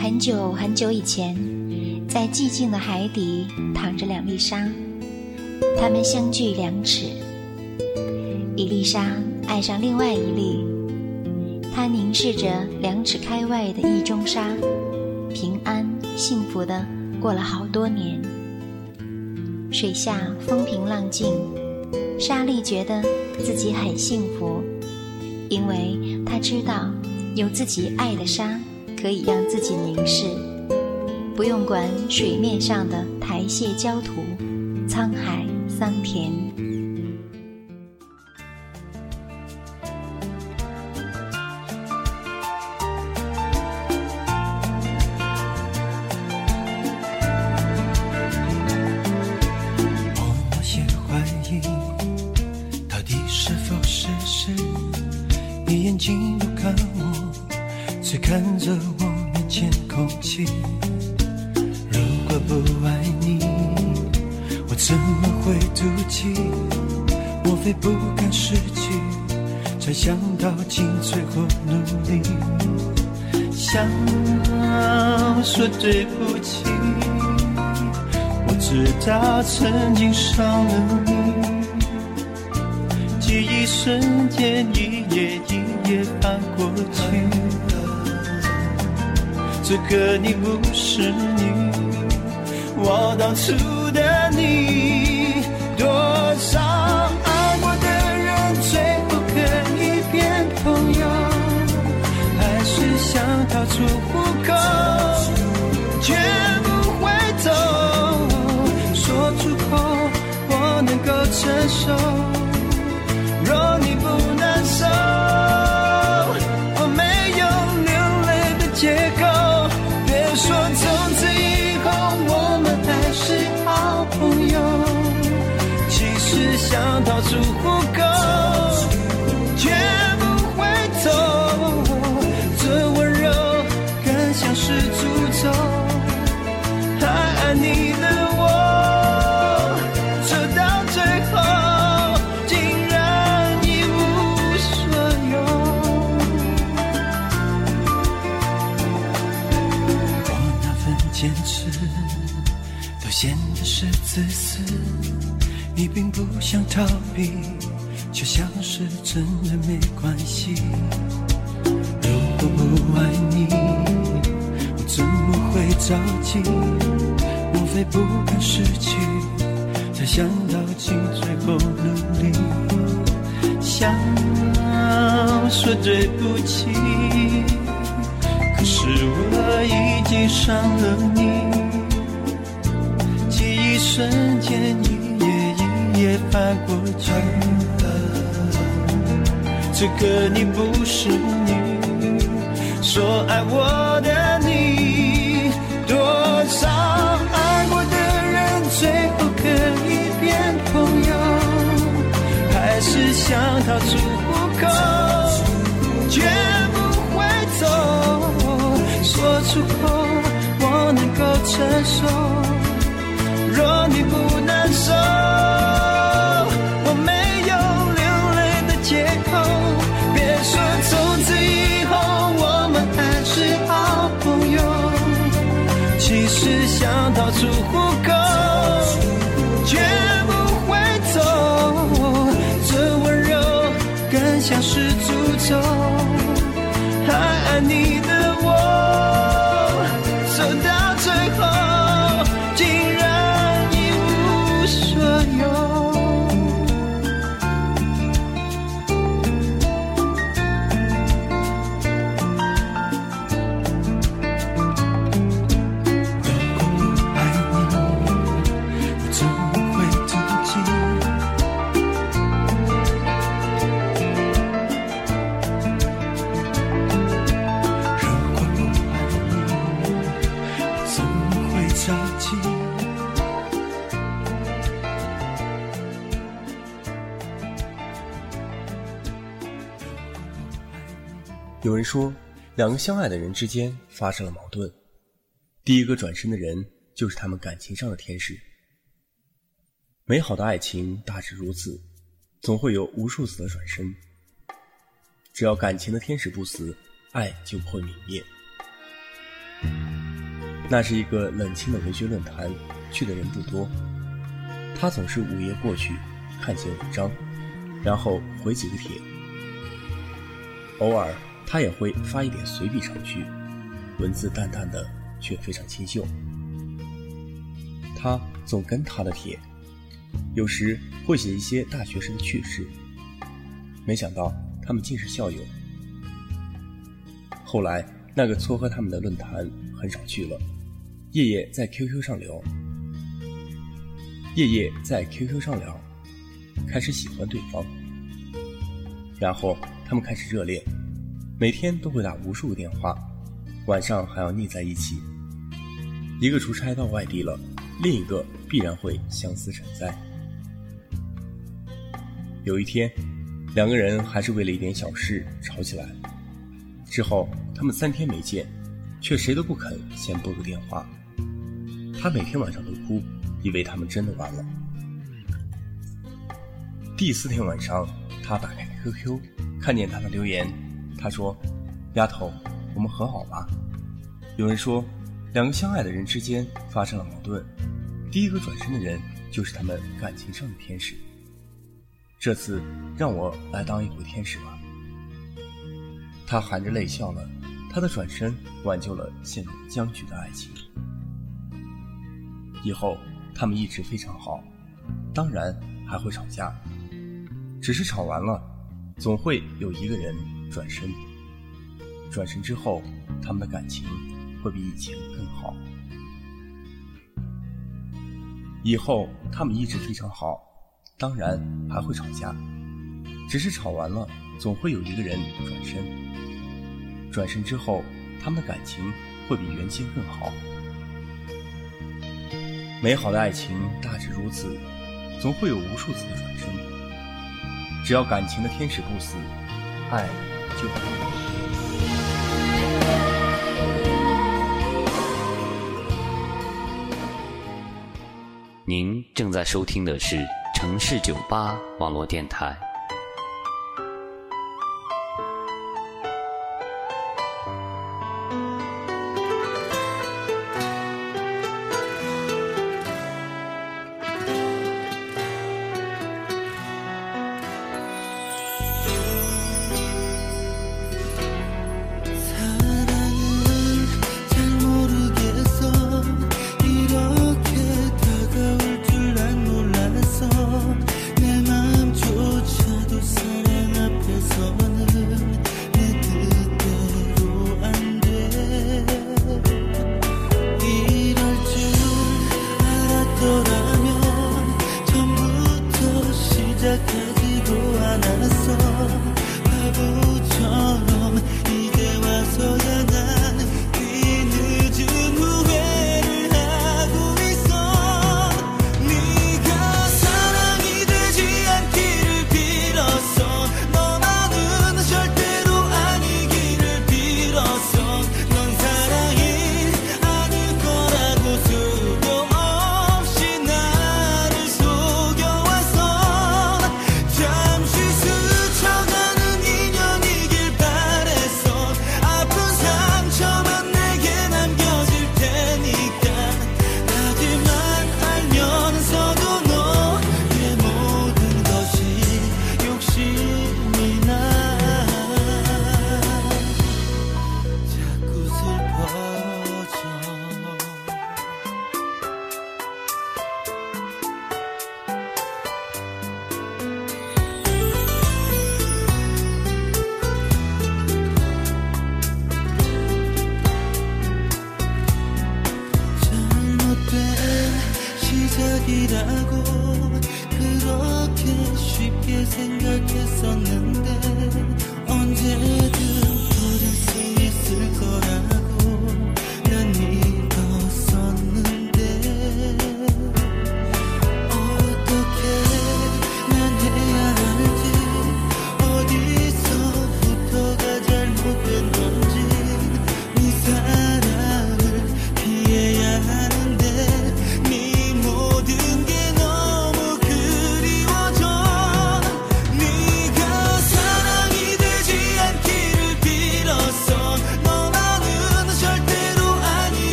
很久很久以前，在寂静的海底躺着两粒沙，它们相距两尺。一粒沙爱上另外一粒，它凝视着两尺开外的一中沙，平安幸福的过了好多年。水下风平浪静，沙粒觉得自己很幸福，因为他知道有自己爱的沙。可以让自己凝视，不用管水面上的苔藓焦土、沧海桑田。妒忌？莫非不敢失去，才想到尽最后努力？想说对不起，我知道曾经伤了你，记忆瞬间一页一页翻过去。这个你不是你，我当初的你，想逃出虎口，像是真的没关系。如果不爱你，我怎么会着急？莫非不敢失去，才想到尽最后努力？想说对不起，可是我已经伤了你，记忆瞬间。也翻过去，这个你不是你，说爱我的你，多少爱过的人最后可以变朋友，还是想逃出虎口，绝不回头，说出口我能够承受，若你不难受。想逃出虎口，人说，两个相爱的人之间发生了矛盾，第一个转身的人就是他们感情上的天使。美好的爱情大致如此，总会有无数次的转身。只要感情的天使不死，爱就不会泯灭。那是一个冷清的文学论坛，去的人不多。他总是午夜过去，看些文章，然后回几个帖。偶尔，他也会发一点随笔上去，文字淡淡的，却非常清秀。他总跟他的帖，有时会写一些大学时的趣事。没想到他们竟是校友。后来，那个撮合他们的论坛很少去了，夜夜在 QQ 上聊，夜夜在 QQ 上聊，开始喜欢对方，然后他们开始热恋，每天都会打无数个电话，晚上还要腻在一起。一个出差到外地了，另一个必然会相思成灾。有一天，两个人还是为了一点小事吵起来。之后，他们三天没见，却谁都不肯先拨个电话。他每天晚上都哭，以为他们真的完了。第四天晚上，他打开 QQ，看见他的留言，他说：“丫头，我们和好吧。”有人说，两个相爱的人之间发生了矛盾，第一个转身的人就是他们感情上的天使。这次让我来当一回天使吧。他含着泪笑了，他的转身挽救了陷入僵局的爱情。以后他们一直非常好，当然还会吵架，只是吵完了，总会有一个人转身。转身之后，他们的感情会比以前更好。以后他们一直非常好，当然还会吵架，只是吵完了，总会有一个人转身。转身之后，他们的感情会比原先更好。美好的爱情大致如此，总会有无数次的转身。只要感情的天使不死，爱就。您正在收听的是城市酒吧网络电台。 된다고 그렇게 쉽게 생각했었는데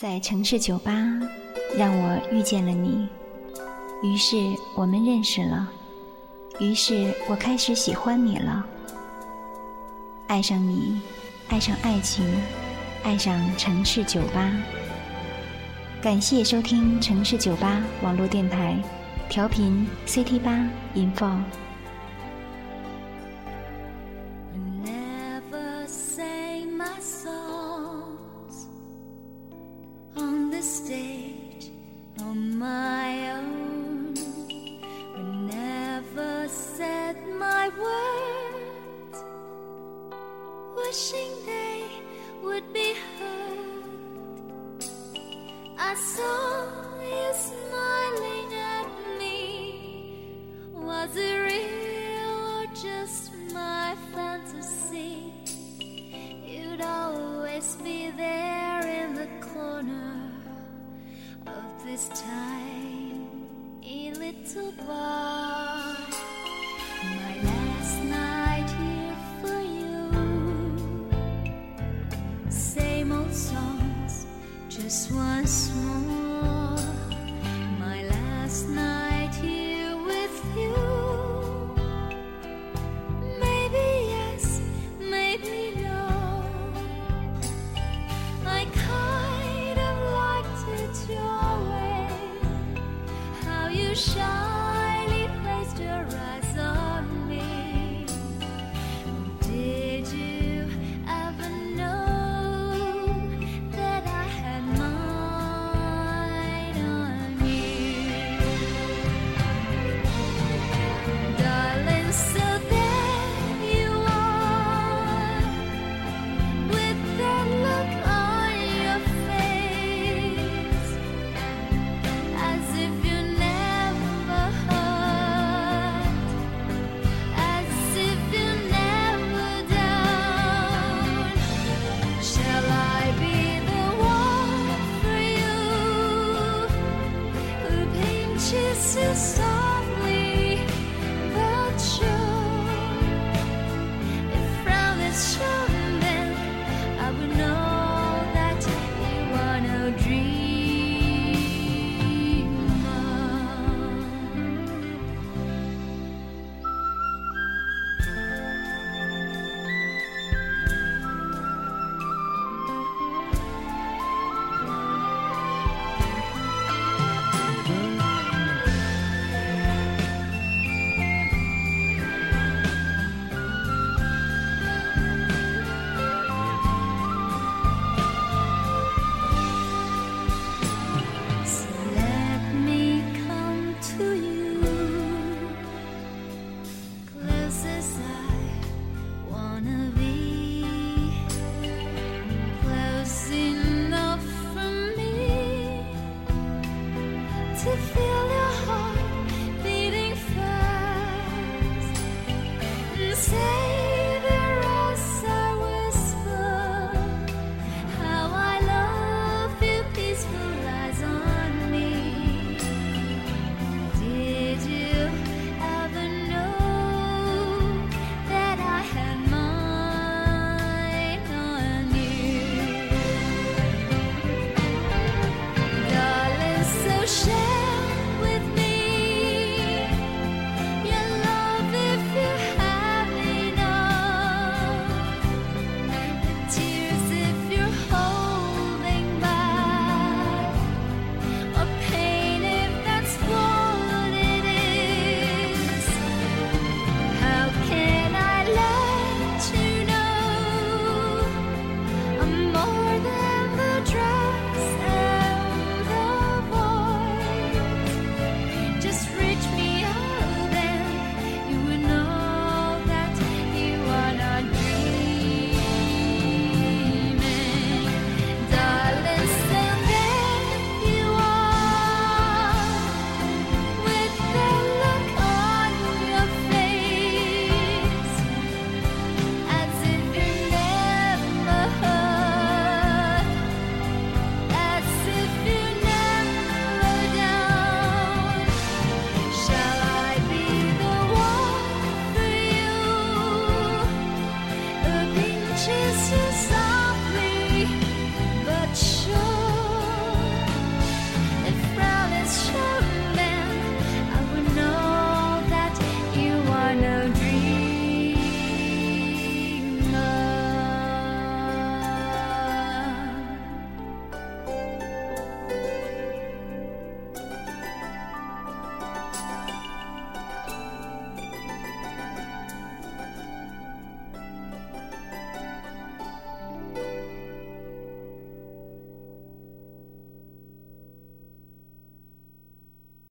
在城市酒吧，让我遇见了你，于是我们认识了，于是我开始喜欢你了，爱上你，爱上爱情，爱上城市酒吧。感谢收听城市酒吧网络电台，调频 CT 八音 I saw you smiling at me. Was it real or just my fantasy? You'd always be there in the corner of this tiny little bar. Once more.